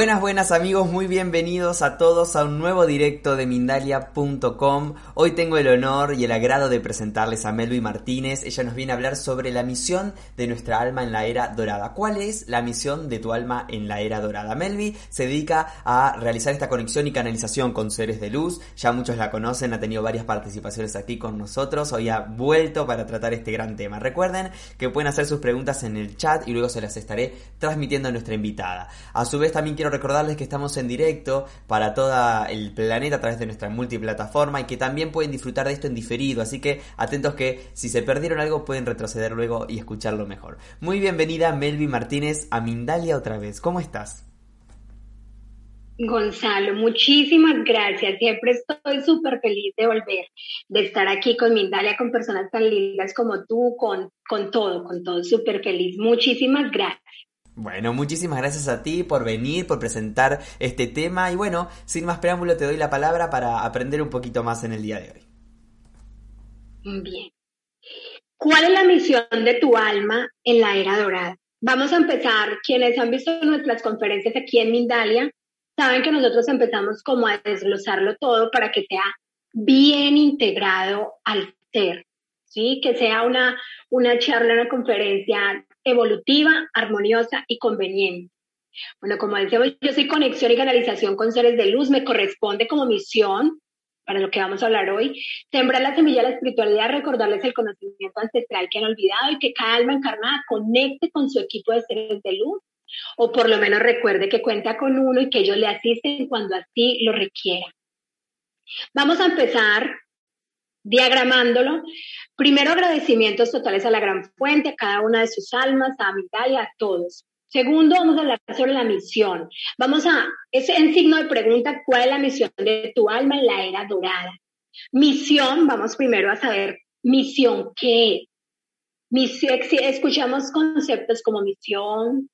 Buenas, buenas amigos, muy bienvenidos a todos a un nuevo directo de Mindalia.com. Hoy tengo el honor y el agrado de presentarles a Melvi Martínez. Ella nos viene a hablar sobre la misión de nuestra alma en la era dorada. ¿Cuál es la misión de tu alma en la era dorada? Melvi se dedica a realizar esta conexión y canalización con seres de luz. Ya muchos la conocen, ha tenido varias participaciones aquí con nosotros. Hoy ha vuelto para tratar este gran tema. Recuerden que pueden hacer sus preguntas en el chat y luego se las estaré transmitiendo a nuestra invitada. A su vez también quiero recordarles que estamos en directo para todo el planeta a través de nuestra multiplataforma y que también pueden disfrutar de esto en diferido, así que atentos que si se perdieron algo pueden retroceder luego y escucharlo mejor. Muy bienvenida Melvi Martínez a Mindalia otra vez, ¿cómo estás? Gonzalo, muchísimas gracias. Siempre estoy súper feliz de volver, de estar aquí con Mindalia, con personas tan lindas como tú, con, con todo, con todo, súper feliz. Muchísimas gracias. Bueno, muchísimas gracias a ti por venir, por presentar este tema y bueno, sin más preámbulo te doy la palabra para aprender un poquito más en el día de hoy. Bien. ¿Cuál es la misión de tu alma en la era dorada? Vamos a empezar, quienes han visto nuestras conferencias aquí en Mindalia, saben que nosotros empezamos como a desglosarlo todo para que sea bien integrado al ser, ¿sí? Que sea una, una charla, una conferencia evolutiva, armoniosa y conveniente. Bueno, como decíamos, yo soy conexión y canalización con seres de luz, me corresponde como misión, para lo que vamos a hablar hoy, sembrar la semilla de la espiritualidad, recordarles el conocimiento ancestral que han olvidado y que cada alma encarnada conecte con su equipo de seres de luz, o por lo menos recuerde que cuenta con uno y que ellos le asisten cuando así lo requiera. Vamos a empezar diagramándolo. Primero, agradecimientos totales a la gran fuente, a cada una de sus almas, a y a todos. Segundo, vamos a hablar sobre la misión. Vamos a, es en signo de pregunta, ¿cuál es la misión de tu alma en la era dorada? Misión, vamos primero a saber, misión, ¿qué Misión, escuchamos conceptos como misión,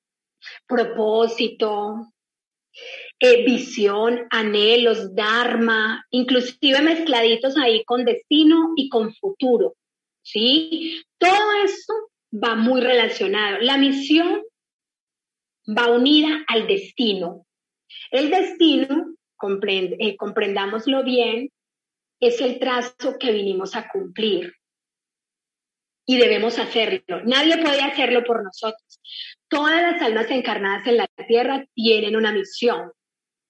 propósito, eh, visión, anhelos, dharma, inclusive mezcladitos ahí con destino y con futuro, ¿sí? Todo eso va muy relacionado. La misión va unida al destino. El destino, eh, comprendámoslo bien, es el trazo que vinimos a cumplir y debemos hacerlo. Nadie puede hacerlo por nosotros. Todas las almas encarnadas en la tierra tienen una misión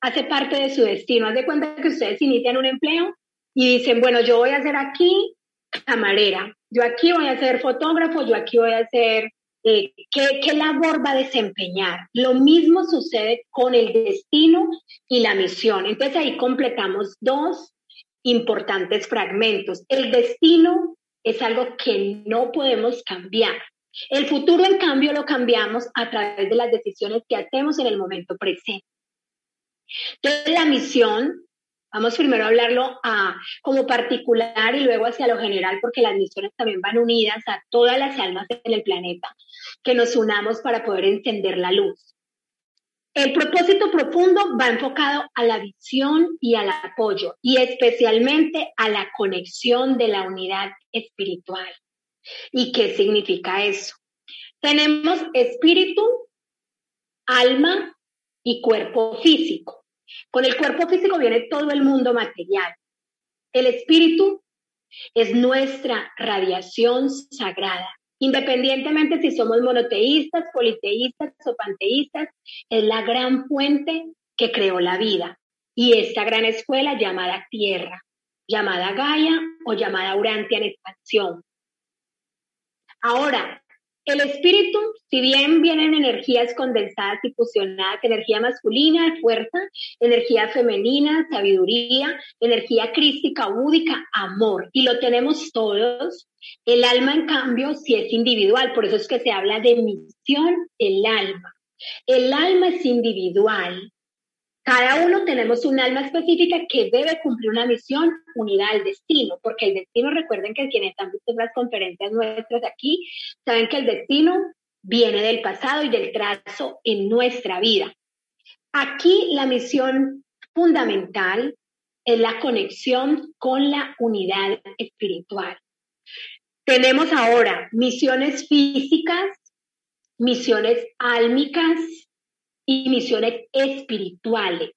hace parte de su destino. Haz de cuenta que ustedes inician un empleo y dicen, bueno, yo voy a ser aquí camarera, yo aquí voy a ser fotógrafo, yo aquí voy a ser, eh, ¿qué, ¿qué labor va a desempeñar? Lo mismo sucede con el destino y la misión. Entonces ahí completamos dos importantes fragmentos. El destino es algo que no podemos cambiar. El futuro, en cambio, lo cambiamos a través de las decisiones que hacemos en el momento presente. Entonces, la misión, vamos primero a hablarlo a, como particular y luego hacia lo general, porque las misiones también van unidas a todas las almas en el planeta, que nos unamos para poder encender la luz. El propósito profundo va enfocado a la visión y al apoyo, y especialmente a la conexión de la unidad espiritual. ¿Y qué significa eso? Tenemos espíritu, alma y cuerpo físico. Con el cuerpo físico viene todo el mundo material. El espíritu es nuestra radiación sagrada. Independientemente si somos monoteístas, politeístas o panteístas, es la gran fuente que creó la vida y esta gran escuela llamada Tierra, llamada Gaia o llamada Urantia en expansión. Ahora, el espíritu, si bien vienen energías condensadas y fusionadas, energía masculina, fuerza, energía femenina, sabiduría, energía crística, búdica, amor, y lo tenemos todos. El alma, en cambio, sí es individual, por eso es que se habla de misión el alma. El alma es individual, cada uno tenemos un alma específica que debe cumplir una misión unida al destino, porque el destino, recuerden que quienes han visto las conferencias nuestras aquí, saben que el destino viene del pasado y del trazo en nuestra vida. Aquí la misión fundamental es la conexión con la unidad espiritual. Tenemos ahora misiones físicas, misiones álmicas, y misiones espirituales.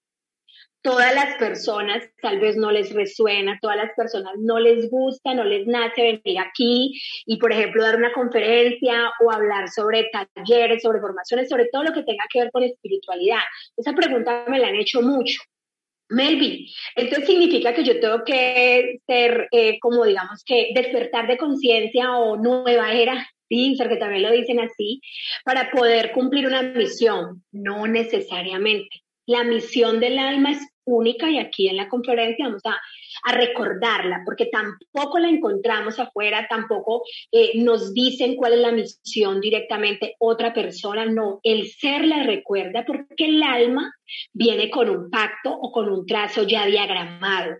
Todas las personas tal vez no les resuena, todas las personas no les gusta, no les nace venir aquí y, por ejemplo, dar una conferencia o hablar sobre talleres, sobre formaciones, sobre todo lo que tenga que ver con espiritualidad. Esa pregunta me la han hecho mucho. Melvin, entonces significa que yo tengo que ser, eh, como digamos que despertar de conciencia o nueva era, sí, porque también lo dicen así, para poder cumplir una misión. No necesariamente. La misión del alma es única y aquí en la conferencia vamos a, recordarla, porque tampoco la encontramos afuera, tampoco eh, nos dicen cuál es la misión directamente otra persona, no, el ser la recuerda porque el alma viene con un pacto o con un trazo ya diagramado.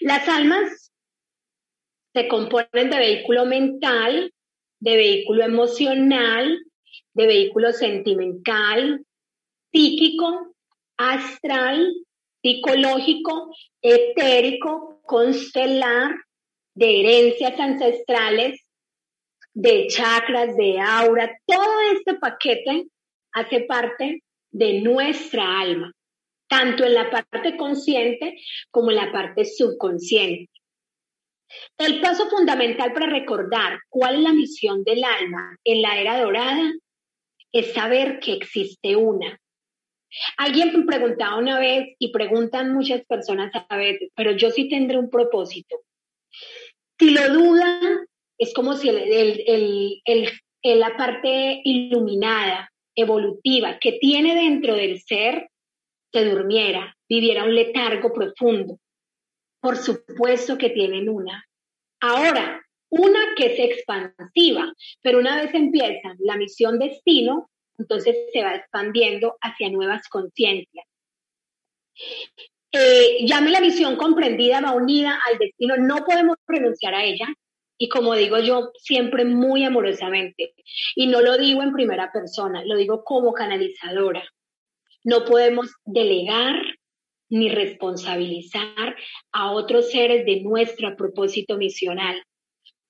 Las almas se componen de vehículo mental, de vehículo emocional, de vehículo sentimental, psíquico, astral, psicológico, etérico, constelar, de herencias ancestrales, de chakras, de aura, todo este paquete hace parte de nuestra alma, tanto en la parte consciente como en la parte subconsciente. El paso fundamental para recordar cuál es la misión del alma en la era dorada es saber que existe una, Alguien me preguntaba una vez y preguntan muchas personas a veces, pero yo sí tendré un propósito. Si lo dudan, es como si la parte iluminada, evolutiva, que tiene dentro del ser, se durmiera, viviera un letargo profundo. Por supuesto que tienen una. Ahora, una que es expansiva, pero una vez empiezan la misión destino, entonces se va expandiendo hacia nuevas conciencias. Eh, llame la visión comprendida, va unida al destino, no podemos renunciar a ella. Y como digo yo, siempre muy amorosamente. Y no lo digo en primera persona, lo digo como canalizadora. No podemos delegar ni responsabilizar a otros seres de nuestro propósito misional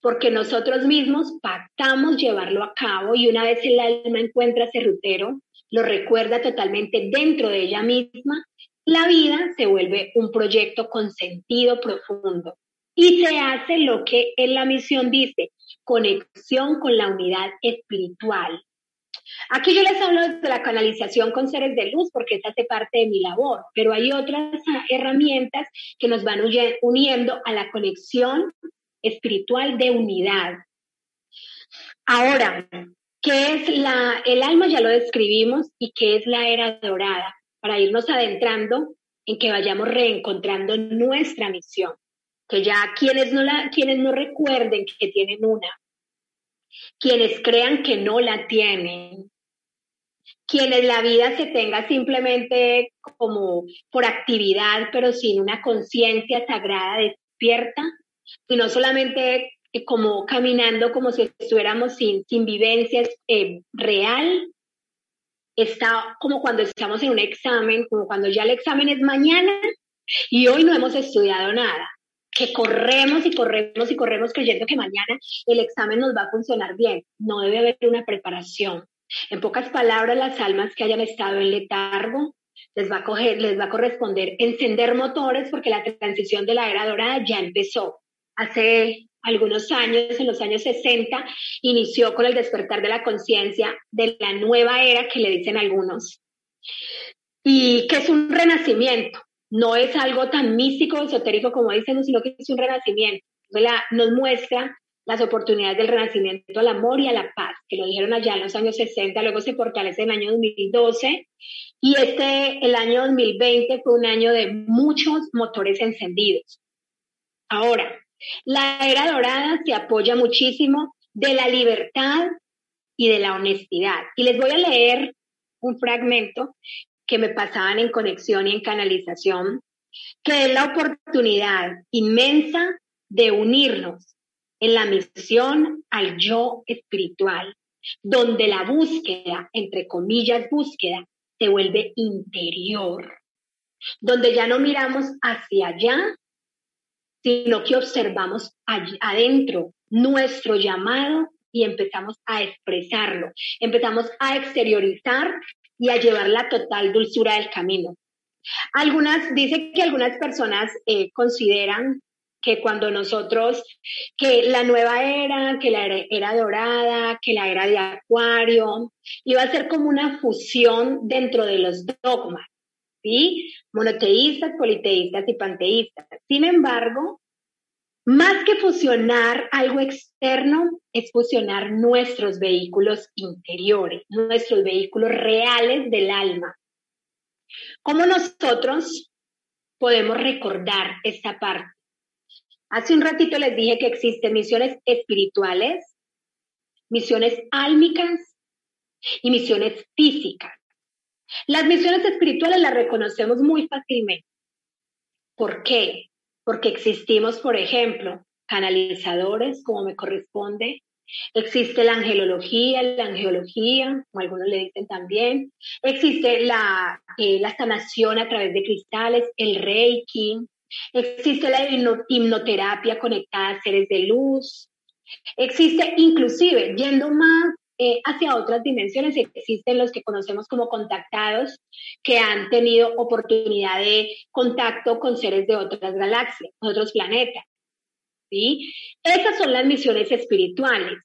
porque nosotros mismos pactamos llevarlo a cabo y una vez el alma encuentra ese rutero, lo recuerda totalmente dentro de ella misma, la vida se vuelve un proyecto con sentido profundo y se hace lo que en la misión dice, conexión con la unidad espiritual. Aquí yo les hablo de la canalización con seres de luz porque esa hace parte de mi labor, pero hay otras herramientas que nos van uniendo a la conexión espiritual de unidad. Ahora, ¿qué es la, el alma? Ya lo describimos y qué es la era dorada, para irnos adentrando en que vayamos reencontrando nuestra misión, que ya quienes no, la, quienes no recuerden que tienen una, quienes crean que no la tienen, quienes la vida se tenga simplemente como por actividad, pero sin una conciencia sagrada despierta, y no solamente como caminando como si estuviéramos sin, sin vivencias eh, real, está como cuando estamos en un examen, como cuando ya el examen es mañana y hoy no hemos estudiado nada, que corremos y corremos y corremos creyendo que mañana el examen nos va a funcionar bien. No debe haber una preparación. En pocas palabras, las almas que hayan estado en letargo, les va a, coger, les va a corresponder encender motores porque la transición de la era dorada ya empezó hace algunos años, en los años 60, inició con el despertar de la conciencia de la nueva era que le dicen algunos. Y que es un renacimiento, no es algo tan místico, esotérico como dicen, sino que es un renacimiento. nos muestra las oportunidades del renacimiento al amor y a la paz, que lo dijeron allá en los años 60, luego se fortalece en el año 2012 y este, el año 2020 fue un año de muchos motores encendidos. Ahora, la era dorada se apoya muchísimo de la libertad y de la honestidad. Y les voy a leer un fragmento que me pasaban en conexión y en canalización, que es la oportunidad inmensa de unirnos en la misión al yo espiritual, donde la búsqueda, entre comillas, búsqueda, se vuelve interior, donde ya no miramos hacia allá, sino que observamos adentro nuestro llamado y empezamos a expresarlo, empezamos a exteriorizar y a llevar la total dulzura del camino. Algunas, dice que algunas personas eh, consideran que cuando nosotros, que la nueva era, que la era dorada, que la era de acuario, iba a ser como una fusión dentro de los dogmas, ¿sí? Monoteístas, politeístas y panteístas. Sin embargo, más que fusionar algo externo, es fusionar nuestros vehículos interiores, nuestros vehículos reales del alma. ¿Cómo nosotros podemos recordar esta parte? Hace un ratito les dije que existen misiones espirituales, misiones álmicas y misiones físicas. Las misiones espirituales las reconocemos muy fácilmente. ¿Por qué? Porque existimos, por ejemplo, canalizadores, como me corresponde. Existe la angelología, la angeología, como algunos le dicen también. Existe la, eh, la sanación a través de cristales, el reiki. Existe la hipnoterapia conectada a seres de luz. Existe inclusive, yendo más eh, hacia otras dimensiones. Existen los que conocemos como contactados, que han tenido oportunidad de contacto con seres de otras galaxias, otros planetas. ¿sí? Esas son las misiones espirituales,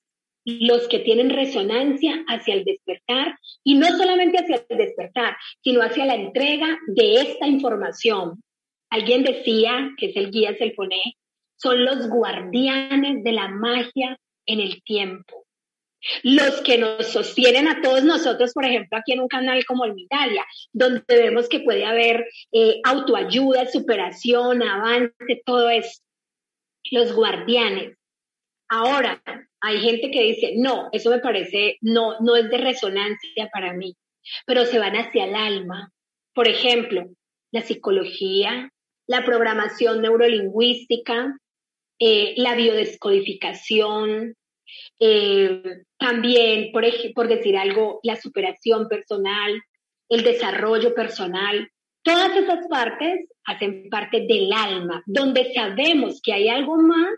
los que tienen resonancia hacia el despertar, y no solamente hacia el despertar, sino hacia la entrega de esta información. Alguien decía, que es el guía Selfoné, son los guardianes de la magia en el tiempo los que nos sostienen a todos nosotros, por ejemplo, aquí en un canal como el Mitalia, donde vemos que puede haber eh, autoayuda, superación, avance, todo eso. Los guardianes. Ahora, hay gente que dice, no, eso me parece, no, no es de resonancia para mí, pero se van hacia el alma. Por ejemplo, la psicología, la programación neurolingüística, eh, la biodescodificación, eh, también, por, por decir algo, la superación personal, el desarrollo personal, todas esas partes hacen parte del alma, donde sabemos que hay algo más,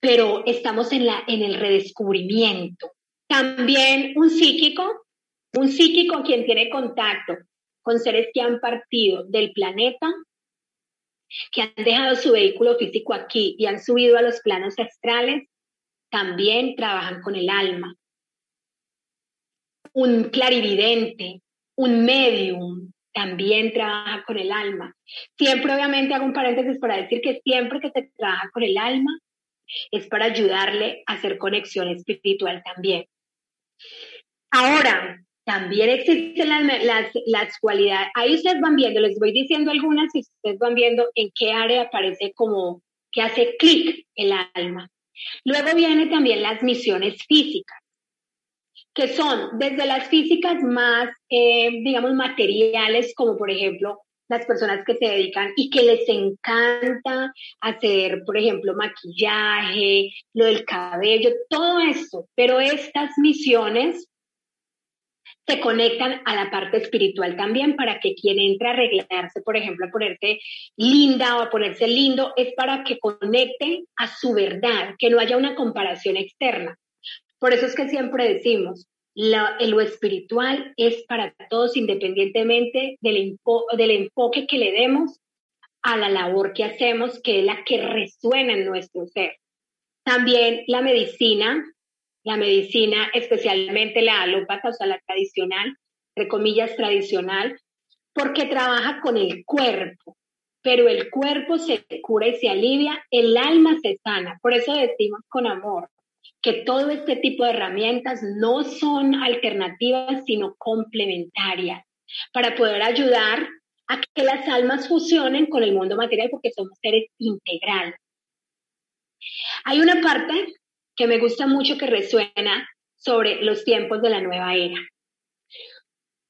pero estamos en, la, en el redescubrimiento. También un psíquico, un psíquico quien tiene contacto con seres que han partido del planeta, que han dejado su vehículo físico aquí y han subido a los planos astrales, también trabajan con el alma. Un clarividente, un medium, también trabaja con el alma. Siempre, obviamente, hago un paréntesis para decir que siempre que se trabaja con el alma es para ayudarle a hacer conexión espiritual también. Ahora, también existen las, las, cualidades. Ahí ustedes van viendo, les voy diciendo algunas y ustedes van viendo en qué área aparece como que hace clic el alma. Luego vienen también las misiones físicas, que son desde las físicas más, eh, digamos, materiales, como por ejemplo las personas que se dedican y que les encanta hacer, por ejemplo, maquillaje, lo del cabello, todo esto. Pero estas misiones se conectan a la parte espiritual también para que quien entra a arreglarse, por ejemplo, a ponerse linda o a ponerse lindo, es para que conecte a su verdad, que no haya una comparación externa. Por eso es que siempre decimos, lo espiritual es para todos independientemente del enfoque que le demos a la labor que hacemos, que es la que resuena en nuestro ser. También la medicina la medicina, especialmente la alópata, o sea, la tradicional, entre comillas tradicional, porque trabaja con el cuerpo, pero el cuerpo se cura y se alivia, el alma se sana. Por eso decimos con amor que todo este tipo de herramientas no son alternativas, sino complementarias, para poder ayudar a que las almas fusionen con el mundo material, porque somos seres integrales. Hay una parte que me gusta mucho que resuena sobre los tiempos de la nueva era.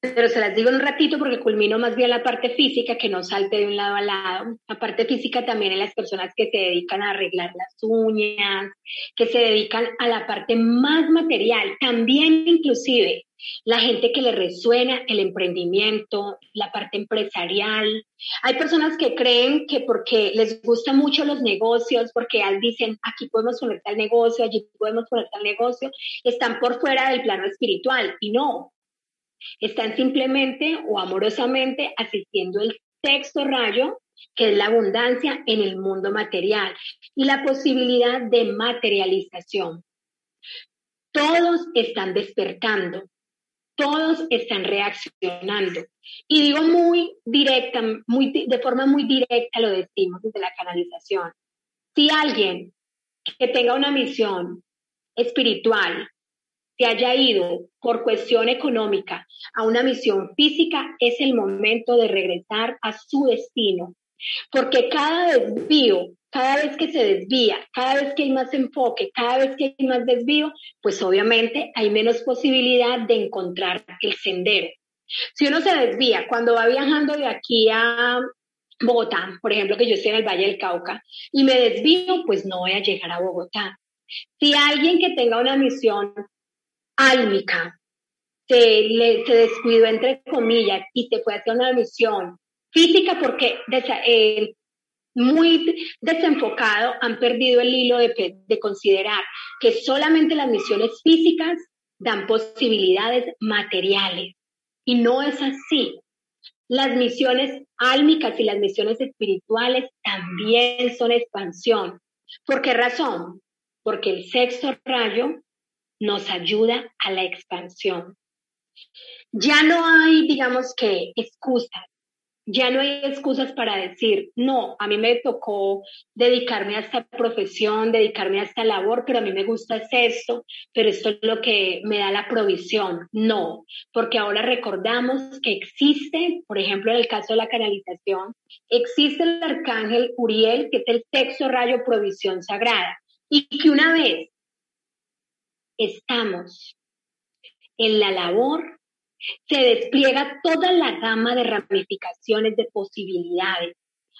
Pero se las digo en un ratito porque culmino más bien la parte física, que no salte de un lado a lado. La parte física también en las personas que se dedican a arreglar las uñas, que se dedican a la parte más material, también inclusive la gente que le resuena el emprendimiento, la parte empresarial. Hay personas que creen que porque les gustan mucho los negocios, porque dicen aquí podemos poner tal negocio, allí podemos poner tal negocio, están por fuera del plano espiritual. Y no, Están simplemente o amorosamente asistiendo el sexto rayo, que es la abundancia en el mundo material y la posibilidad de materialización. Todos están despertando, todos están reaccionando. Y digo muy directa, muy, de forma muy directa lo decimos desde la canalización. Si alguien que tenga una misión espiritual se haya ido por cuestión económica a una misión física, es el momento de regresar a su destino. Porque cada desvío, cada vez que se desvía, cada vez que hay más enfoque, cada vez que hay más desvío, pues obviamente hay menos posibilidad de encontrar el sendero. Si uno se desvía cuando va viajando de aquí a Bogotá, por ejemplo, que yo estoy en el Valle del Cauca, y me desvío, pues no voy a llegar a Bogotá. Si alguien que tenga una misión álmica se, le, se descuidó entre comillas y se fue hacia una misión física porque eh, muy desenfocado han perdido el hilo de, de considerar que solamente las misiones físicas dan posibilidades materiales. Y no es así. Las misiones álmicas y las misiones espirituales también son expansión. ¿Por qué razón? Porque el sexto rayo nos ayuda a la expansión. Ya no hay, digamos que, excusas. Ya no hay excusas para decir, no, a mí me tocó dedicarme a esta profesión, dedicarme a esta labor, pero a mí me gusta esto, pero esto es lo que me da la provisión. No, porque ahora recordamos que existe, por ejemplo, en el caso de la canalización, existe el arcángel Uriel, que es el sexto rayo provisión sagrada, y que una vez estamos en la labor, se despliega toda la gama de ramificaciones, de posibilidades,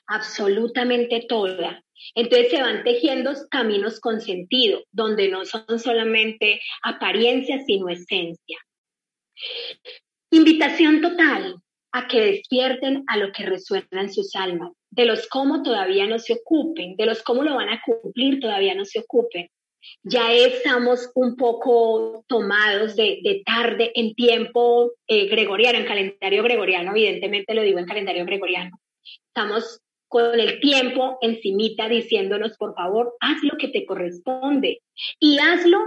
absolutamente toda. Entonces se van tejiendo caminos con sentido, donde no son solamente apariencias, sino esencia. Invitación total a que despierten a lo que resuena en sus almas, de los cómo todavía no se ocupen, de los cómo lo van a cumplir todavía no se ocupen, ya estamos un poco tomados de, tarde en tiempo eh, gregoriano, en calendario gregoriano, evidentemente lo digo en calendario gregoriano. Estamos con el tiempo encimita diciéndonos, por favor, haz lo que te corresponde y hazlo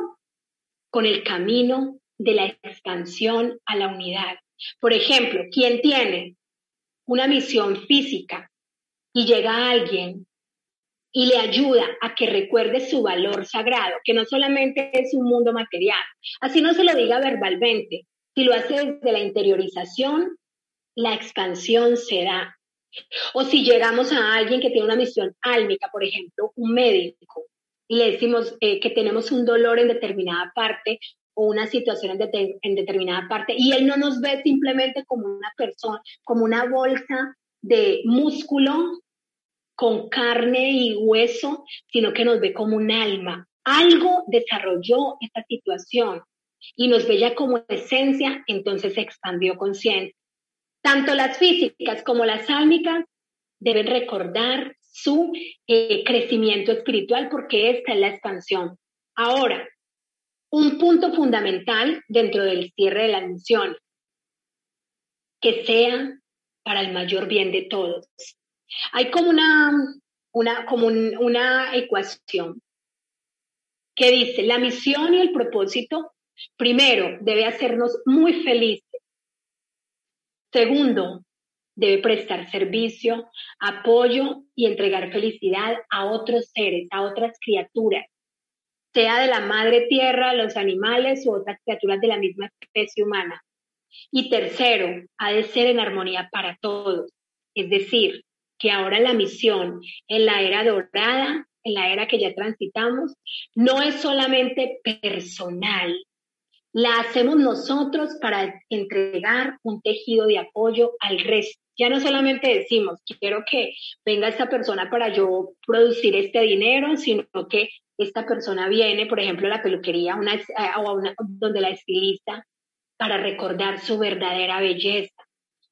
con el camino de la expansión a la unidad. Por ejemplo, quien tiene una misión física y llega alguien y le ayuda a que recuerde su valor sagrado, que no solamente es un mundo material, así no se lo diga verbalmente, si lo hace desde la interiorización, la expansión se da. O si llegamos a alguien que tiene una misión álmica, por ejemplo, un médico, y le decimos eh, que tenemos un dolor en determinada parte o una situación en, en determinada parte, y él no nos ve simplemente como una persona, como una bolsa de músculo con carne y hueso, sino que nos ve como un alma. Algo desarrolló esta situación y nos ve ya como esencia, entonces se expandió consciente. Tanto las físicas como las álmicas deben recordar su eh, crecimiento espiritual porque esta es la expansión. Ahora, un punto fundamental dentro del cierre de la misión, que sea para el mayor bien de todos. Hay como una, una, como una ecuación que dice, la misión y el propósito, primero, debe hacernos muy felices. Segundo, debe prestar servicio, apoyo y entregar felicidad a otros seres, a otras criaturas, sea de la madre tierra, los animales u otras criaturas de la misma especie humana. Y tercero, ha de ser en armonía para todos, es decir, que ahora la misión en la era dorada, en la era que ya transitamos, no es solamente personal, la hacemos nosotros para entregar un tejido de apoyo al resto. Ya no solamente decimos, quiero que venga esta persona para yo producir este dinero, sino que esta persona viene, por ejemplo, a la peluquería una, o donde la estilista, para recordar su verdadera belleza,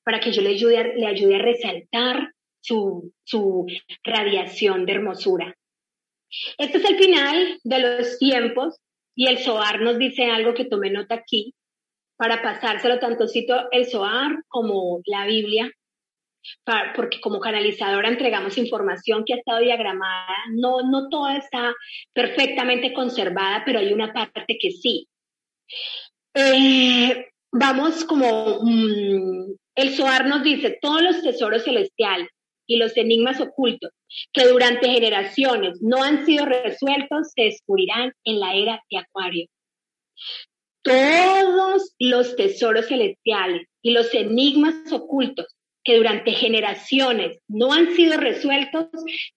para que yo le ayude, le ayude a resaltar su, radiación de hermosura. Este es el final de los tiempos y el SOAR nos dice algo que tome nota aquí. para pasárselo tantocito el SOAR como la Biblia, porque como canalizadora entregamos información que ha estado diagramada. No, no toda está perfectamente conservada, pero hay una parte que sí. Eh, vamos como mm, el SOAR nos dice, todos los tesoros celestiales y los enigmas ocultos que durante generaciones no han sido resueltos se descubrirán en la era de Acuario. Todos los tesoros celestiales y los enigmas ocultos que durante generaciones no han sido resueltos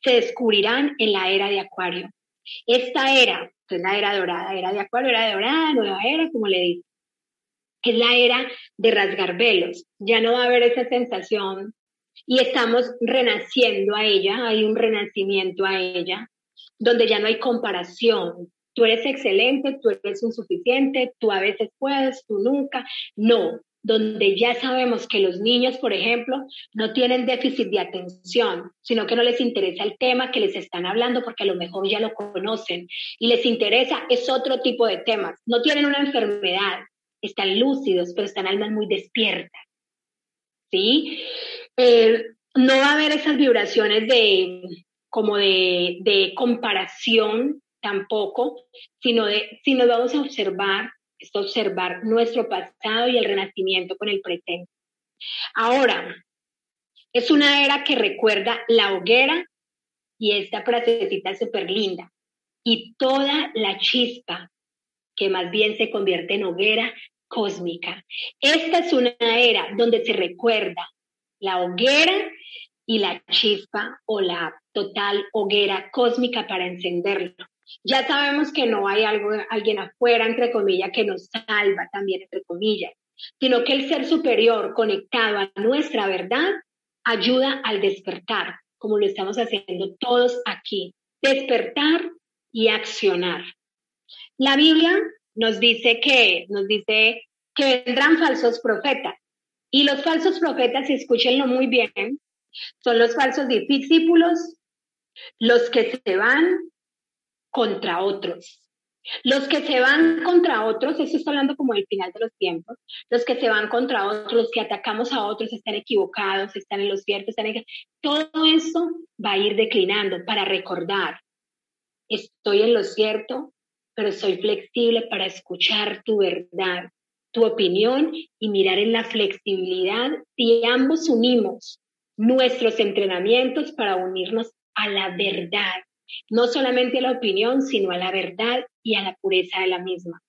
se descubrirán en la era de Acuario. Esta era, es la era dorada, era de Acuario, era dorada, nueva era, como le digo, es la era de rasgar velos. Ya no va a haber esa sensación y estamos renaciendo a ella, hay un renacimiento a ella, donde ya no hay comparación. Tú eres excelente, tú eres insuficiente, tú a veces puedes, tú nunca. No, donde ya sabemos que los niños, por ejemplo, no tienen déficit de atención, sino que no les interesa el tema que les están hablando porque a lo mejor ya lo conocen y les interesa es otro tipo de temas. No tienen una enfermedad, están lúcidos, pero están almas muy despiertas. ¿Sí? Eh, no va a haber esas vibraciones de como de, comparación tampoco, sino de si nos vamos a observar, es observar nuestro pasado y el renacimiento con el presente. Ahora, es una era que recuerda la hoguera y esta frasecita súper linda. Y toda la chispa, que más bien se convierte en hoguera cósmica. Esta es una era donde se recuerda la hoguera y la chispa o la total hoguera cósmica para encenderlo. Ya sabemos que no hay algo, alguien afuera, entre comillas, que nos salva también, entre comillas, sino que el ser superior conectado a nuestra verdad ayuda al despertar, como lo estamos haciendo todos aquí. Despertar y accionar. La Biblia nos dice que, nos dice que vendrán falsos profetas. Y los falsos profetas, y escúchenlo muy bien, son los falsos discípulos, los que se van contra otros. Los que se van contra otros, eso está hablando como del final de los tiempos, los que se van contra otros, los que atacamos a otros están equivocados, están en los ciertos, están en... Todo eso va a ir declinando para recordar, estoy en lo cierto, pero soy flexible para escuchar tu verdad, tu opinión y mirar en la flexibilidad si ambos unimos nuestros entrenamientos para unirnos a la verdad no solamente a la opinión, sino a la verdad y a la pureza de la misma.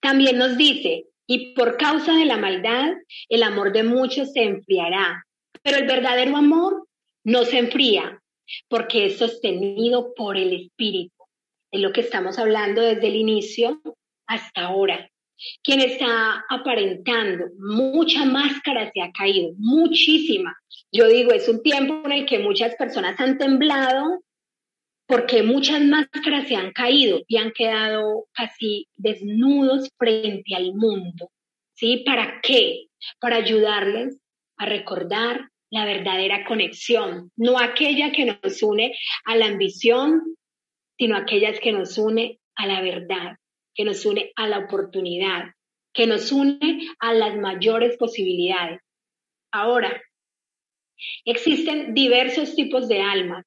También nos dice, y por causa de la maldad, el amor de muchos se enfriará, pero el verdadero amor no se enfría, porque es sostenido por el Espíritu. Es lo que estamos hablando desde el inicio hasta ahora. Quien está aparentando, mucha máscara se ha caído, muchísima. Yo digo, es un tiempo en el que muchas personas han temblado porque muchas máscaras se han caído y han quedado casi desnudos frente al mundo. ¿Sí? ¿Para qué? Para ayudarles a recordar la verdadera conexión, no aquella que nos une a la ambición, sino aquellas que nos une a la verdad, que nos une a la oportunidad, que nos une a las mayores posibilidades. Ahora, existen diversos tipos de almas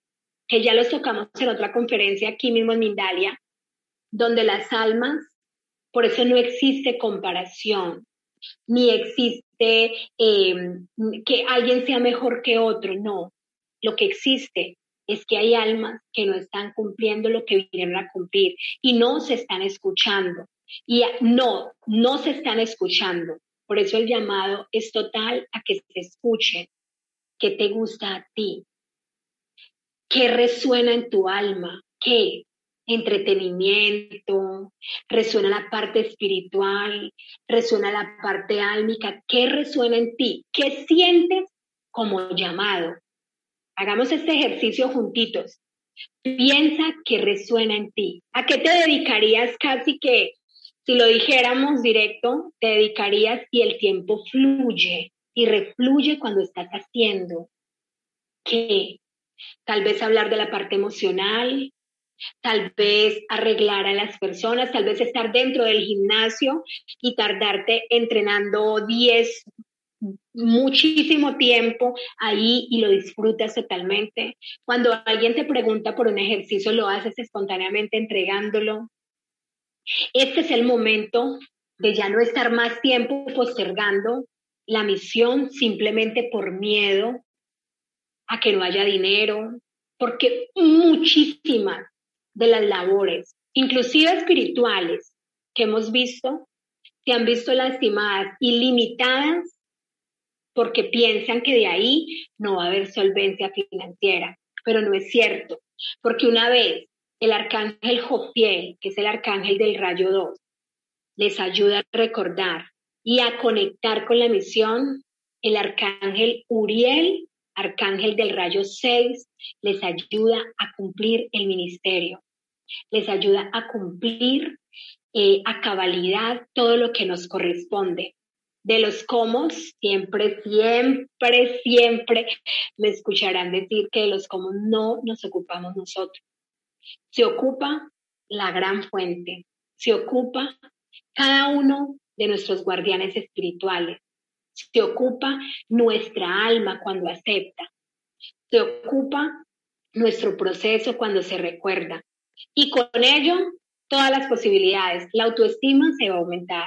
que ya los tocamos en otra conferencia aquí mismo en Mindalia, donde las almas, por eso no existe comparación, ni existe em, que alguien sea mejor que otro, no. Lo que existe es que hay almas que no están cumpliendo lo que vinieron a cumplir y no se están escuchando. Y no, no se están escuchando. Por eso el llamado es total a que se escuchen. ¿Qué te gusta a ti? ¿Qué resuena en tu alma? ¿Qué? Entretenimiento, resuena la parte espiritual, resuena la parte álmica. ¿Qué resuena en ti? ¿Qué sientes como llamado? Hagamos este ejercicio juntitos. Piensa que resuena en ti. ¿A qué te dedicarías casi que, si lo dijéramos directo, te dedicarías y el tiempo fluye y refluye cuando estás haciendo? ¿Qué? tal vez hablar de la parte emocional, tal vez arreglar a las personas, tal vez estar dentro del gimnasio y tardarte entrenando 10, muchísimo tiempo ahí y lo disfrutas totalmente. Cuando alguien te pregunta por un ejercicio, lo haces espontáneamente entregándolo. Este es el momento de ya no estar más tiempo postergando la misión simplemente por miedo a que no haya dinero, porque muchísimas de las labores, inclusive espirituales, que hemos visto, se han visto lastimadas y limitadas porque piensan que de ahí no va a haber solvencia financiera, pero no es cierto, porque una vez el arcángel Jofiel, que es el arcángel del rayo 2, les ayuda a recordar y a conectar con la misión, el arcángel Uriel, arcángel del rayo 6, les ayuda a cumplir el ministerio, les ayuda a cumplir eh, a cabalidad todo lo que nos corresponde. De los cómo, siempre, siempre, siempre me escucharán decir que de los cómo no nos ocupamos nosotros. Se ocupa la gran fuente, se ocupa cada uno de nuestros guardianes espirituales. Se ocupa nuestra alma cuando acepta. Se ocupa nuestro proceso cuando se recuerda. Y con ello, todas las posibilidades. La autoestima se va a aumentar.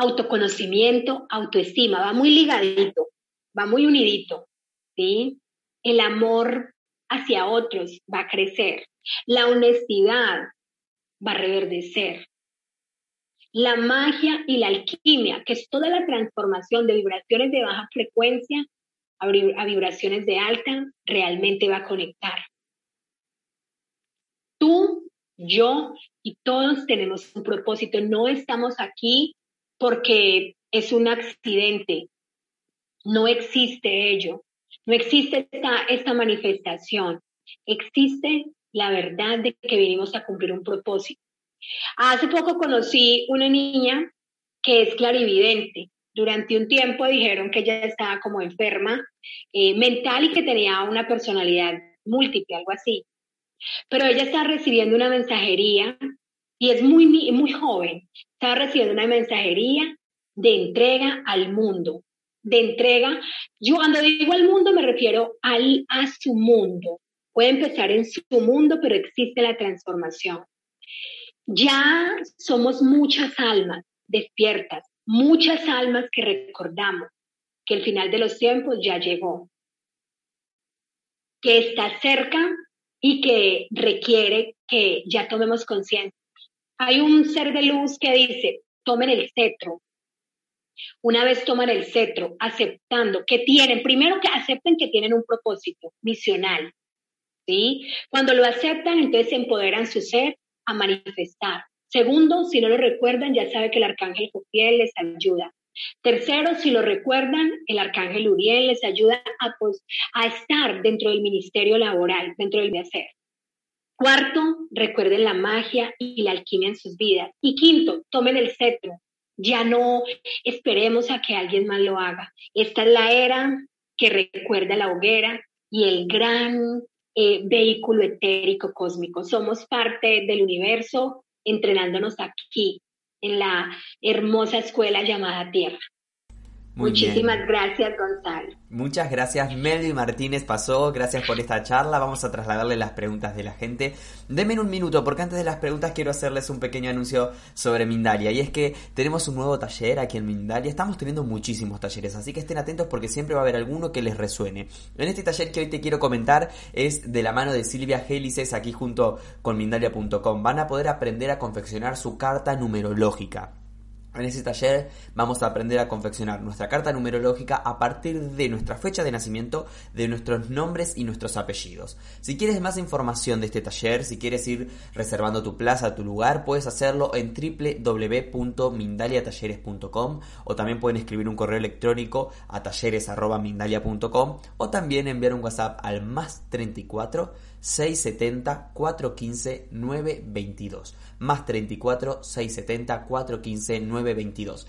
Autoconocimiento, autoestima, va muy ligadito, va muy unidito. ¿sí? El amor hacia otros va a crecer. La honestidad va a reverdecer la magia y la alquimia, que es toda la transformación de vibraciones de baja frecuencia a, vibraciones de alta, realmente va a conectar. Tú, yo y todos tenemos un propósito. No estamos aquí porque es un accidente. No existe ello. No existe esta, esta manifestación. Existe la verdad de que venimos a cumplir un propósito. Hace poco conocí una niña que es clarividente. Durante un tiempo dijeron que ella estaba como enferma eh, mental y que tenía una personalidad múltiple, algo así. Pero ella está recibiendo una mensajería y es muy, muy joven. Está recibiendo una mensajería de entrega al mundo. De entrega, yo cuando digo al mundo me refiero al, a su mundo. Puede empezar en su mundo, pero existe la transformación. Ya somos muchas almas despiertas, muchas almas que recordamos que el final de los tiempos ya llegó, que está cerca y que requiere que ya tomemos conciencia. Hay un ser de luz que dice, tomen el cetro. Una vez toman el cetro, aceptando que tienen, primero que acepten que tienen un propósito misional, ¿sí? Cuando lo aceptan, entonces empoderan su ser a manifestar. Segundo, si no lo recuerdan, ya sabe que el arcángel Jofiel les ayuda. Tercero, si lo recuerdan, el arcángel Uriel les ayuda a, pues, estar dentro del ministerio laboral, dentro del hacer. Cuarto, recuerden la magia y la alquimia en sus vidas. Y quinto, tomen el cetro. Ya no esperemos a que alguien más lo haga. Esta es la era que recuerda la hoguera y el gran eh, vehículo etérico cósmico. Somos parte del universo entrenándonos aquí, en la hermosa escuela llamada Tierra. Muchísimas gracias, Gonzalo. Muchas gracias, Melvin Martínez pasó. Gracias por esta charla. Vamos a trasladarle las preguntas de la gente. Denme un minuto, porque antes de las preguntas quiero hacerles un pequeño anuncio sobre Mindalia. Y es que tenemos un nuevo taller aquí en Mindalia. Estamos teniendo muchísimos talleres, así que estén atentos porque siempre va a haber alguno que les resuene. En este taller que hoy te quiero comentar es de la mano de Silvia Gélices, aquí junto con Mindalia.com. Van a poder aprender a confeccionar su carta numerológica. En ese taller vamos a aprender a confeccionar nuestra carta numerológica a partir de nuestra fecha de nacimiento, de nuestros nombres y nuestros apellidos. Si quieres más información de este taller, si quieres ir reservando tu plaza, tu lugar, puedes hacerlo en www.mindaliatalleres.com o también pueden escribir un correo electrónico a talleres.mindalia.com o también enviar un WhatsApp al más 34 670 415 922 más 34 670 415 922.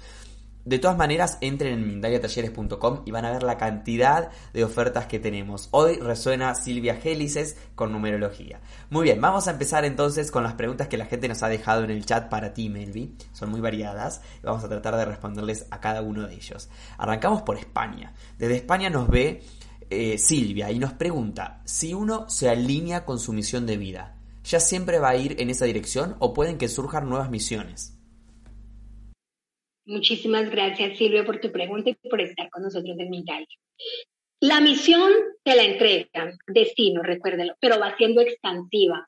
De todas maneras, entren en mindaliatalleres.com y van a ver la cantidad de ofertas que tenemos. Hoy resuena Silvia Gélices con numerología. Muy bien, vamos a empezar entonces con las preguntas que la gente nos ha dejado en el chat para ti, Melvi. Son muy variadas vamos a tratar de responderles a cada uno de ellos. Arrancamos por España. Desde España nos ve eh, Silvia y nos pregunta si uno se alinea con su misión de vida. ¿Ya siempre va a ir en esa dirección o pueden que surjan nuevas misiones? Muchísimas gracias, Silvia, por tu pregunta y por estar con nosotros en Mindalia. La misión te la entregan, destino, recuérdelo, pero va siendo expansiva.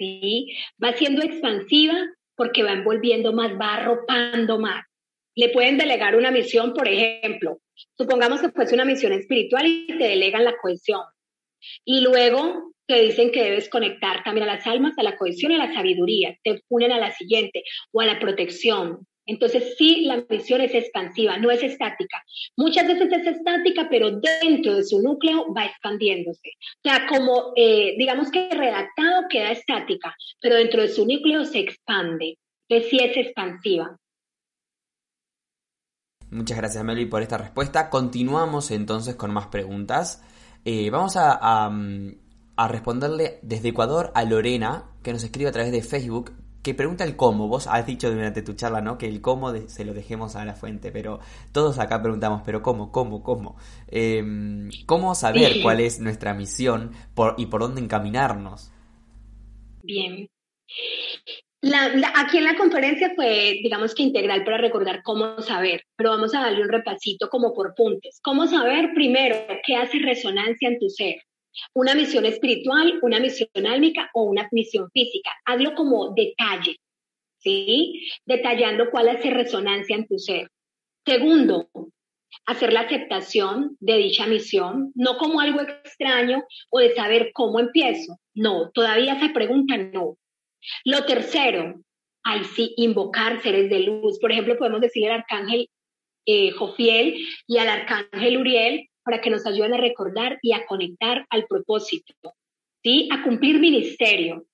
¿sí? Va siendo expansiva porque va envolviendo más, va arropando más. Le pueden delegar una misión, por ejemplo, supongamos que fuese una misión espiritual y te delegan la cohesión. Y luego te dicen que debes conectar también a las almas, a la cohesión y a la sabiduría. Te unen a la siguiente o a la protección, entonces sí, la misión es expansiva, no es estática. Muchas veces es estática, pero dentro de su núcleo va expandiéndose. O sea, como eh, digamos que redactado queda estática, pero dentro de su núcleo se expande. Entonces sí es expansiva. Muchas gracias, Meli, por esta respuesta. Continuamos entonces con más preguntas. Eh, vamos a, a responderle desde Ecuador a Lorena, que nos escribe a través de Facebook que pregunta el cómo. Vos has dicho durante tu charla, ¿no? Que el cómo se lo dejemos a la fuente, pero todos acá preguntamos, pero ¿cómo, cómo, cómo? Em, ¿Cómo saber cuál es nuestra misión por, y por dónde encaminarnos? Bien. aquí en la conferencia fue, digamos que integral para recordar cómo saber, pero vamos a darle un repasito como por puntos. ¿Cómo saber primero qué hace resonancia en tu ser? Una misión espiritual, una misión álmica o una misión física. Hazlo como detalle, ¿sí? Detallando cuál hace resonancia en tu ser. Segundo, hacer la aceptación de dicha misión, no como algo extraño o de saber cómo empiezo. No, todavía esa pregunta no. Lo tercero, ahí sí, invocar seres de luz. Por ejemplo, podemos decir al arcángel eh, Jofiel y al arcángel Uriel, para que nos ayuden a recordar y a conectar al propósito, ¿sí? A cumplir ministerio.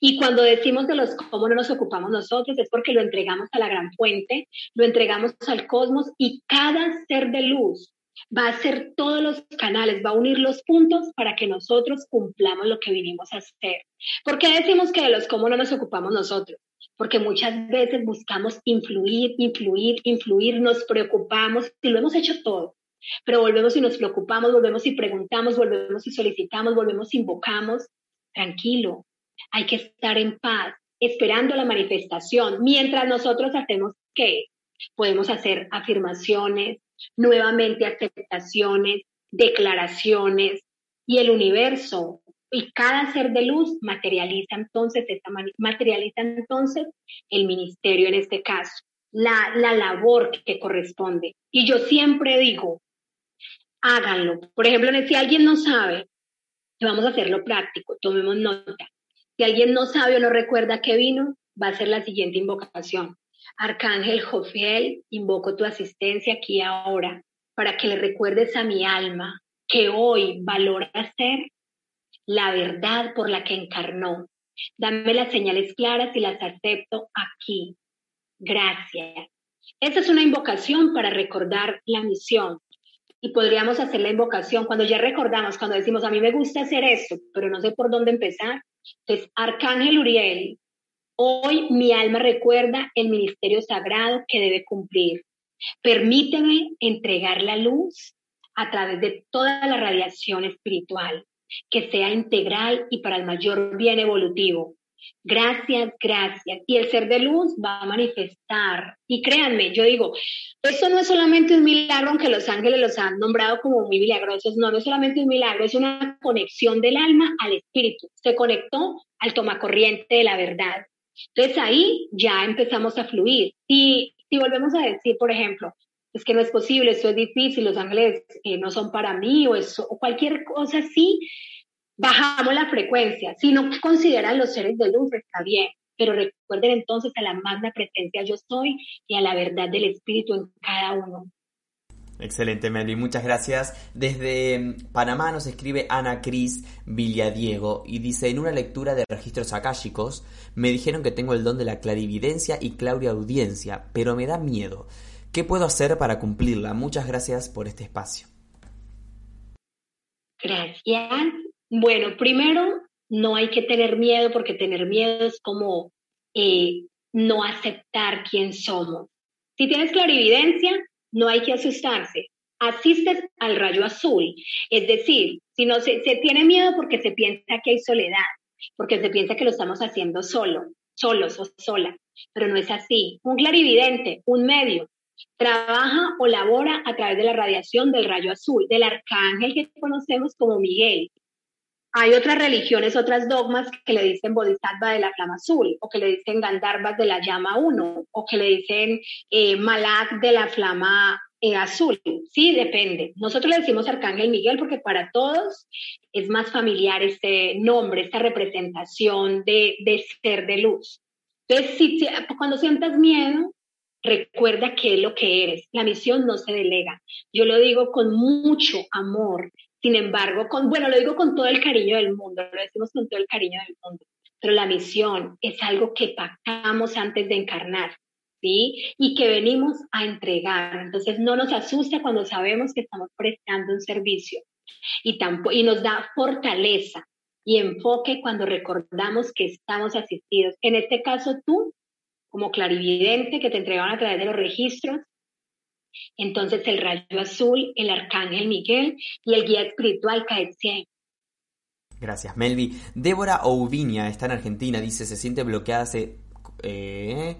Y cuando decimos de los cómo no nos ocupamos nosotros, es porque lo entregamos a la gran fuente, lo entregamos al cosmos y cada ser de luz va a hacer todos los canales, va a unir los puntos para que nosotros cumplamos lo que vinimos a hacer. ¿Por qué decimos que de los cómo no nos ocupamos nosotros? Porque muchas veces buscamos influir, influir, influir, nos preocupamos y lo hemos hecho todo. Pero volvemos y nos preocupamos, volvemos y preguntamos, volvemos y solicitamos, volvemos y invocamos. Tranquilo, hay que estar en paz, esperando la manifestación, mientras nosotros hacemos qué? Podemos hacer afirmaciones, nuevamente aceptaciones, declaraciones, y el universo y cada ser de luz materializa entonces, materializa entonces el ministerio en este caso, la, la labor que corresponde. Y yo siempre digo, háganlo. Por ejemplo, si alguien no sabe, vamos a hacerlo práctico, tomemos nota. Si alguien no sabe o no recuerda que vino, va a ser la siguiente invocación. Arcángel Jofiel, invoco tu asistencia aquí ahora para que le recuerdes a mi alma que hoy valora ser la verdad por la que encarnó. Dame las señales claras y las acepto aquí. Gracias. Esta es una invocación para recordar la misión, y podríamos hacer la invocación cuando ya recordamos, cuando decimos, a mí me gusta hacer esto, pero no sé por dónde empezar. Entonces, Arcángel Uriel, hoy mi alma recuerda el ministerio sagrado que debe cumplir. Permíteme entregar la luz a través de toda la radiación espiritual, que sea integral y para el mayor bien evolutivo. Gracias, gracias. Y el ser de luz va a manifestar. Y créanme, yo digo, eso no es solamente un milagro, aunque los ángeles los han nombrado como muy milagrosos. No, no es solamente un milagro, es una conexión del alma al espíritu. Se conectó al tomacorriente de la verdad. Entonces ahí ya empezamos a fluir. Y si volvemos a decir, por ejemplo, es que no es posible, esto es difícil, los ángeles eh, no son para mí o, eso, o cualquier cosa así, bajamos la frecuencia. Si no consideran los seres de luz, está bien. Pero recuerden entonces a la magna presencia yo soy y a la verdad del Espíritu en cada uno. Excelente, Melvin, muchas gracias. Desde mm, Panamá nos escribe Ana Cris Villadiego y dice: En una lectura de registros akáshicos, me dijeron que tengo el don de la clarividencia y audiencia, pero me da miedo. ¿Qué puedo hacer para cumplirla? Muchas gracias por este espacio. Gracias. Bueno, primero, no hay que tener miedo porque tener miedo es como eh, no aceptar quién somos. Si tienes clarividencia, no hay que asustarse. Asistes al rayo azul. Es decir, si no se, se tiene miedo porque se piensa que hay soledad, porque se piensa que lo estamos haciendo solo, solos o sola, pero no es así. Un clarividente, un medio, trabaja o labora a través de la radiación del rayo azul, del arcángel que conocemos como Miguel. Hay otras religiones, otras dogmas que le dicen Bodhisattva de la flama azul, o que le dicen Gandharvas de la llama 1, o que le dicen eh, Malak de la flama eh, azul. Sí, depende. Nosotros le decimos Arcángel Miguel porque para todos es más familiar este nombre, esta representación de, de ser de luz. Entonces, si, cuando sientas miedo, recuerda qué es lo que eres. La misión no se delega. Yo lo digo con mucho amor. Sin embargo, con, bueno, lo digo con todo el cariño del mundo, lo decimos con todo el cariño del mundo, pero la misión es algo que pactamos antes de encarnar, ¿sí? Y que venimos a entregar. Entonces no nos asusta cuando sabemos que estamos prestando un servicio y, y nos da fortaleza y enfoque cuando recordamos que estamos asistidos. En este caso, tú, como clarividente, que te entregaron a través de los registros, entonces el rayo azul, el arcángel Miguel y el guía espiritual Caetziel. Gracias, Melvi. Débora Ouvinia está en Argentina, dice, se siente bloqueada hace... Eh,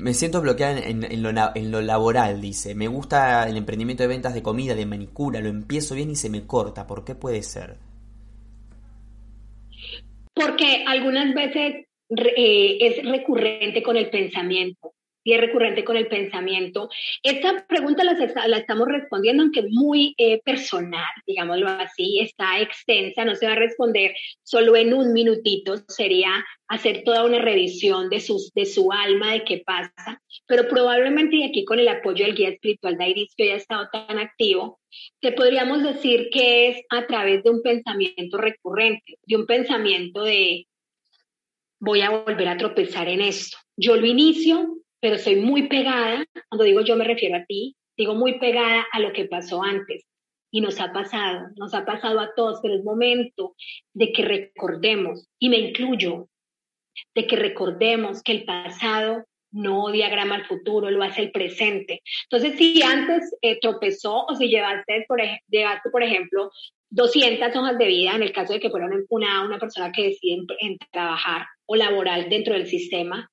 me siento bloqueada en, lo, en, lo, laboral, dice. Me gusta el emprendimiento de ventas de comida, de manicura, lo empiezo bien y se me corta. ¿Por qué puede ser? Porque algunas veces eh, es recurrente con el pensamiento y es recurrente con el pensamiento. Esta pregunta la, la estamos respondiendo, aunque muy eh, personal, digámoslo así, está extensa, no se va a responder solo en un minutito, sería hacer toda una revisión de, sus, de su alma, de qué pasa, pero probablemente y aquí con el apoyo del guía espiritual de Iris, que ha estado tan activo, te podríamos decir que es a través de un pensamiento recurrente, de un pensamiento de voy a volver a tropezar en esto. Yo lo inicio pero soy muy pegada, cuando digo yo me refiero a ti, digo muy pegada a lo que pasó antes. Y nos ha pasado, nos ha pasado a todos, pero es momento de que recordemos, y me incluyo, de que recordemos que el pasado no diagrama el futuro, lo hace el presente. Entonces, si antes eh, tropezó o si llevaste por, llevaste, por ejemplo, 200 hojas de vida, en el caso de que fuera una, una persona que decide en trabajar o laboral dentro del sistema,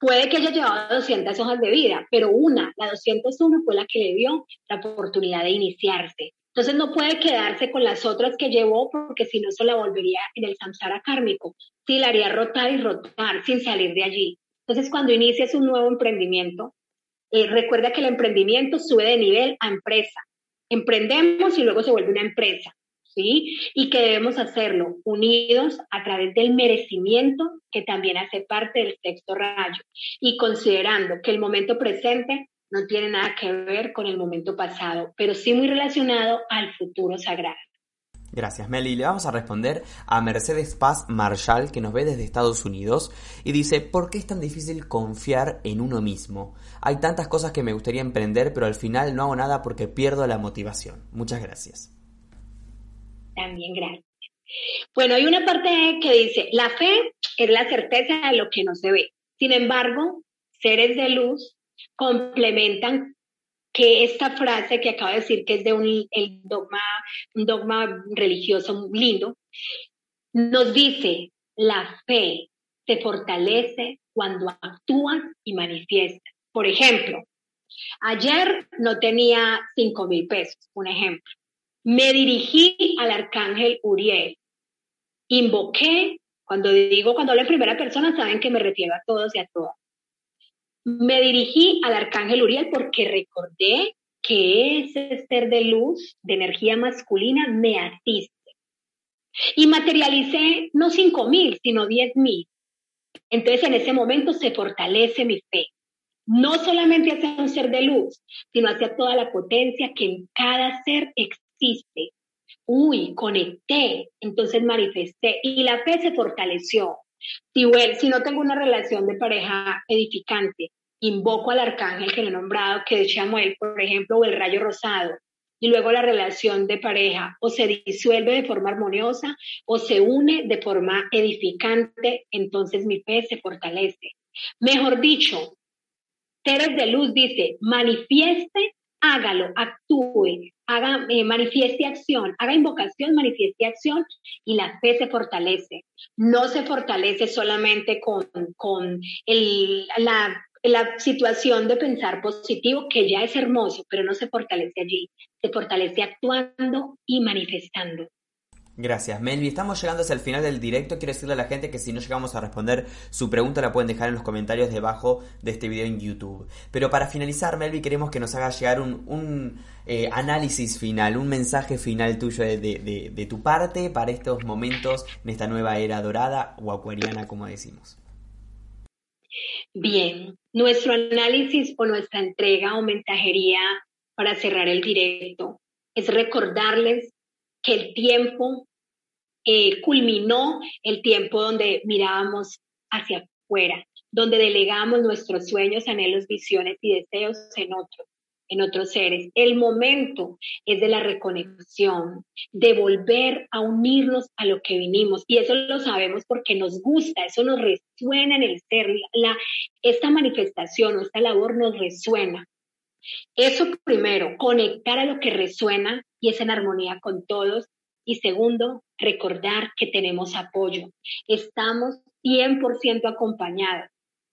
Puede que haya llevado 200 hojas de vida, pero una, la 201, fue la que le dio la oportunidad de iniciarse. Entonces no puede quedarse con las otras que llevó porque si no se la volvería en el samsara kármico. Sí, la haría rotar y rotar sin salir de allí. Entonces cuando inicias un nuevo emprendimiento, eh, recuerda que el emprendimiento sube de nivel a empresa. Emprendemos y luego se vuelve una empresa. Y que debemos hacerlo unidos a través del merecimiento, que también hace parte del sexto rayo, y considerando que el momento presente no tiene nada que ver con el momento pasado, pero sí muy relacionado al futuro sagrado. Gracias, Meli. Le vamos a responder a Mercedes Paz Marshall, que nos ve desde Estados Unidos, y dice, ¿por qué es tan difícil confiar en uno mismo? Hay tantas cosas que me gustaría emprender, pero al final no hago nada porque pierdo la motivación. Muchas gracias. También gracias. Bueno, hay una parte que dice, la fe es la certeza de lo que no se ve. Sin embargo, seres de luz complementan que esta frase que acabo de decir, que es de un, el dogma, un dogma religioso lindo, nos dice, la fe se fortalece cuando actúas y manifiestas. Por ejemplo, ayer no tenía cinco mil pesos, un ejemplo. Me dirigí al arcángel Uriel. Invoqué, cuando digo, cuando hablo en primera persona, saben que me refiero a todos y a todas. Me dirigí al arcángel Uriel porque recordé que ese ser de luz, de energía masculina, me asiste. Y materialicé no cinco mil, sino diez mil. Entonces en ese momento se fortalece mi fe. No solamente hacia un ser de luz, sino hacia toda la potencia que en cada ser existe existe. Uy, conecté, entonces manifesté y la fe se fortaleció. Si, si no tengo una relación de pareja edificante, invoco al arcángel que no he nombrado, que es Chamuel, por ejemplo, o el rayo rosado, y luego la relación de pareja o se disuelve de forma armoniosa o se une de forma edificante, entonces mi fe se fortalece. Mejor dicho, Teres de Luz dice, manifieste, hágalo, actúe, haga, eh, manifieste acción, haga invocación, manifieste acción y la fe se fortalece. No se fortalece solamente con, con el, la la situación de pensar positivo, que ya es hermoso, pero no se fortalece allí, se fortalece actuando y manifestando. Gracias, Melvi. Estamos llegando hacia el final del directo. Quiero decirle a la gente que si no llegamos a responder su pregunta la pueden dejar en los comentarios debajo de este video en YouTube. Pero para finalizar, Melvi, queremos que nos haga llegar un, eh, análisis final, un mensaje final tuyo de, de tu parte para estos momentos en esta nueva era dorada o acuariana, como decimos. Bien, nuestro análisis o nuestra entrega o mensajería para cerrar el directo es recordarles que el tiempo eh, culminó, el tiempo donde mirábamos hacia afuera, donde delegamos nuestros sueños, anhelos, visiones y deseos en otros en otros seres. El momento es de la reconexión, de volver a unirnos a lo que vinimos. Y eso lo sabemos porque nos gusta, eso nos resuena en el ser. La, esta manifestación o esta labor nos resuena. Eso primero, conectar a lo que resuena y es en armonía con todos. Y segundo, recordar que tenemos apoyo. Estamos 100% acompañados.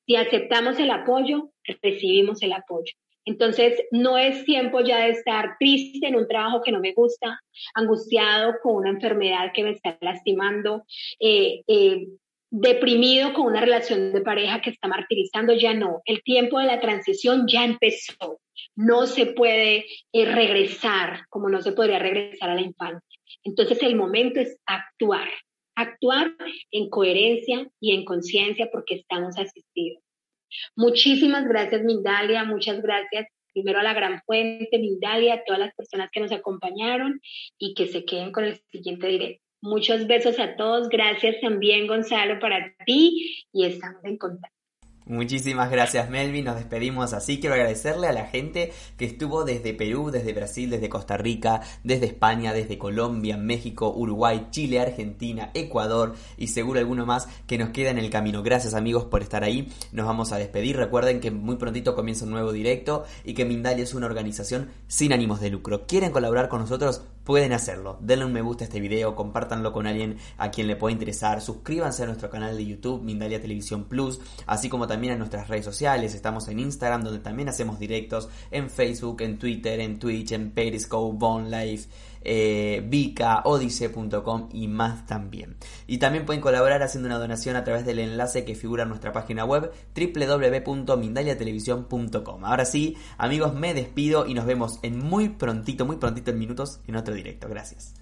Si aceptamos el apoyo, recibimos el apoyo. Entonces, no es tiempo ya de estar triste en un trabajo que no me gusta, angustiado con una enfermedad que me está lastimando, eh, eh, deprimido con una relación de pareja que está martirizando, ya no. El tiempo de la transición ya empezó. No se puede eh, regresar como no se podría regresar a la infancia. Entonces, el momento es actuar, actuar en coherencia y en conciencia porque estamos asistidos. Muchísimas gracias, Mindalia. Muchas gracias primero a la Gran Fuente, Mindalia, a todas las personas que nos acompañaron y que se queden con el siguiente directo. Muchos besos a todos. Gracias también, Gonzalo, para ti y estamos en contacto. Muchísimas gracias Melvin, nos despedimos así. Quiero agradecerle a la gente que estuvo desde Perú, desde Brasil, desde Costa Rica, desde España, desde Colombia, México, Uruguay, Chile, Argentina, Ecuador y seguro alguno más que nos queda en el camino. Gracias amigos por estar ahí. Nos vamos a despedir. Recuerden que muy prontito comienza un nuevo directo y que Mindalia es una organización sin ánimos de lucro. ¿Quieren colaborar con nosotros? Pueden hacerlo. Denle un me gusta a este video, compártanlo con alguien a quien le pueda interesar. Suscríbanse a nuestro canal de YouTube, Mindalia Televisión Plus, así como también en nuestras redes sociales. Estamos en Instagram, donde también hacemos directos, en Facebook, en Twitter, en Twitch, en Periscope, Bone Life, eh, Odise.com y más también. Y también pueden colaborar haciendo una donación a través del enlace que figura en nuestra página web www.mindaliatelevisión.com. Ahora sí, amigos, me despido y nos vemos en muy prontito, muy prontito en minutos en otro directo. Gracias.